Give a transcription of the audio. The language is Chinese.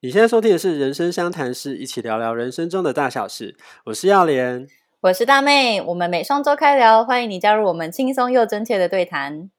你现在收听的是《人生相谈室》，一起聊聊人生中的大小事。我是耀莲，我是大妹，我们每双周开聊，欢迎你加入我们轻松又真切的对谈。